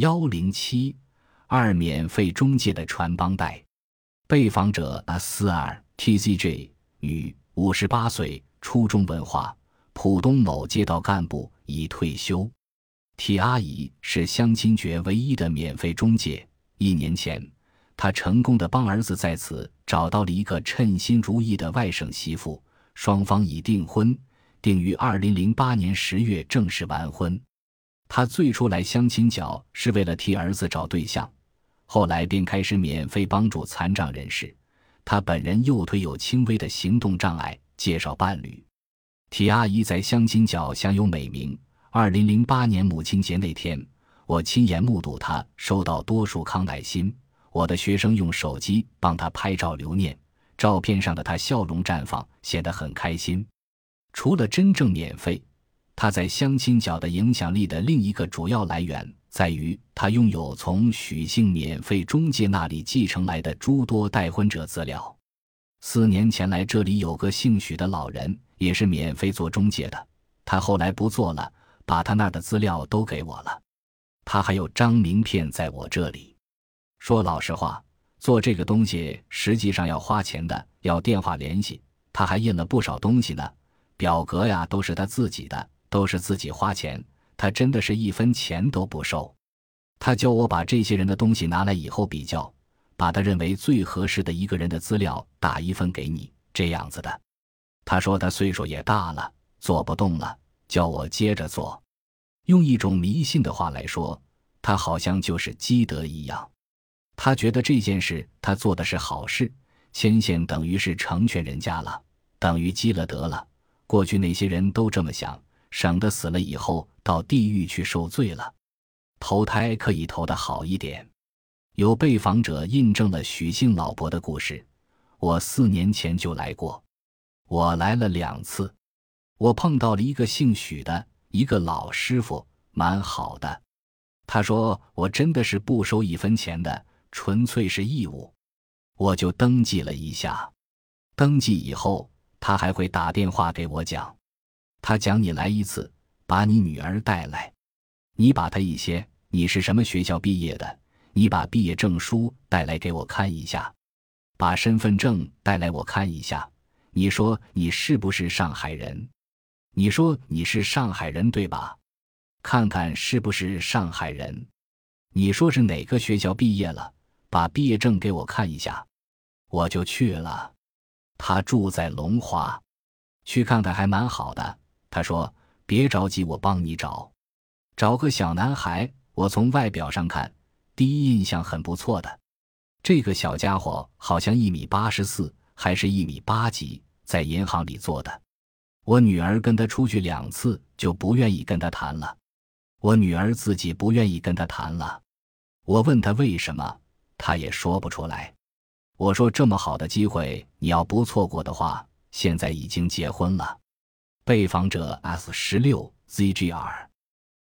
幺零七二免费中介的传帮带，被访者 S 二 TZJ 女，五十八岁，初中文化，浦东某街道干部，已退休。T 阿姨是相亲角唯一的免费中介。一年前，她成功的帮儿子在此找到了一个称心如意的外省媳妇，双方已订婚，定于二零零八年十月正式完婚。他最初来相亲角是为了替儿子找对象，后来便开始免费帮助残障人士。他本人右腿有轻微的行动障碍，介绍伴侣。T 阿姨在相亲角享有美名。二零零八年母亲节那天，我亲眼目睹她收到多数康乃馨。我的学生用手机帮她拍照留念，照片上的她笑容绽放，显得很开心。除了真正免费。他在相亲角的影响力的另一个主要来源在于，他拥有从许姓免费中介那里继承来的诸多待婚者资料。四年前来这里有个姓许的老人，也是免费做中介的。他后来不做了，把他那儿的资料都给我了。他还有张名片在我这里。说老实话，做这个东西实际上要花钱的，要电话联系。他还印了不少东西呢，表格呀都是他自己的。都是自己花钱，他真的是一分钱都不收。他教我把这些人的东西拿来以后比较，把他认为最合适的一个人的资料打一份给你，这样子的。他说他岁数也大了，做不动了，叫我接着做。用一种迷信的话来说，他好像就是积德一样。他觉得这件事他做的是好事，牵线等于是成全人家了，等于积了德了。过去那些人都这么想。省得死了以后到地狱去受罪了，投胎可以投的好一点。有被访者印证了许姓老伯的故事。我四年前就来过，我来了两次，我碰到了一个姓许的一个老师傅，蛮好的。他说我真的是不收一分钱的，纯粹是义务。我就登记了一下，登记以后他还会打电话给我讲。他讲你来一次，把你女儿带来，你把她一些，你是什么学校毕业的？你把毕业证书带来给我看一下，把身份证带来我看一下。你说你是不是上海人？你说你是上海人对吧？看看是不是上海人？你说是哪个学校毕业了？把毕业证给我看一下，我就去了。他住在龙华，去看看还蛮好的。他说：“别着急，我帮你找，找个小男孩。我从外表上看，第一印象很不错的。这个小家伙好像一米八十四，还是一米八几，在银行里做的。我女儿跟他出去两次，就不愿意跟他谈了。我女儿自己不愿意跟他谈了。我问他为什么，他也说不出来。我说这么好的机会，你要不错过的话，现在已经结婚了。”被访者 S 十六 ZGR。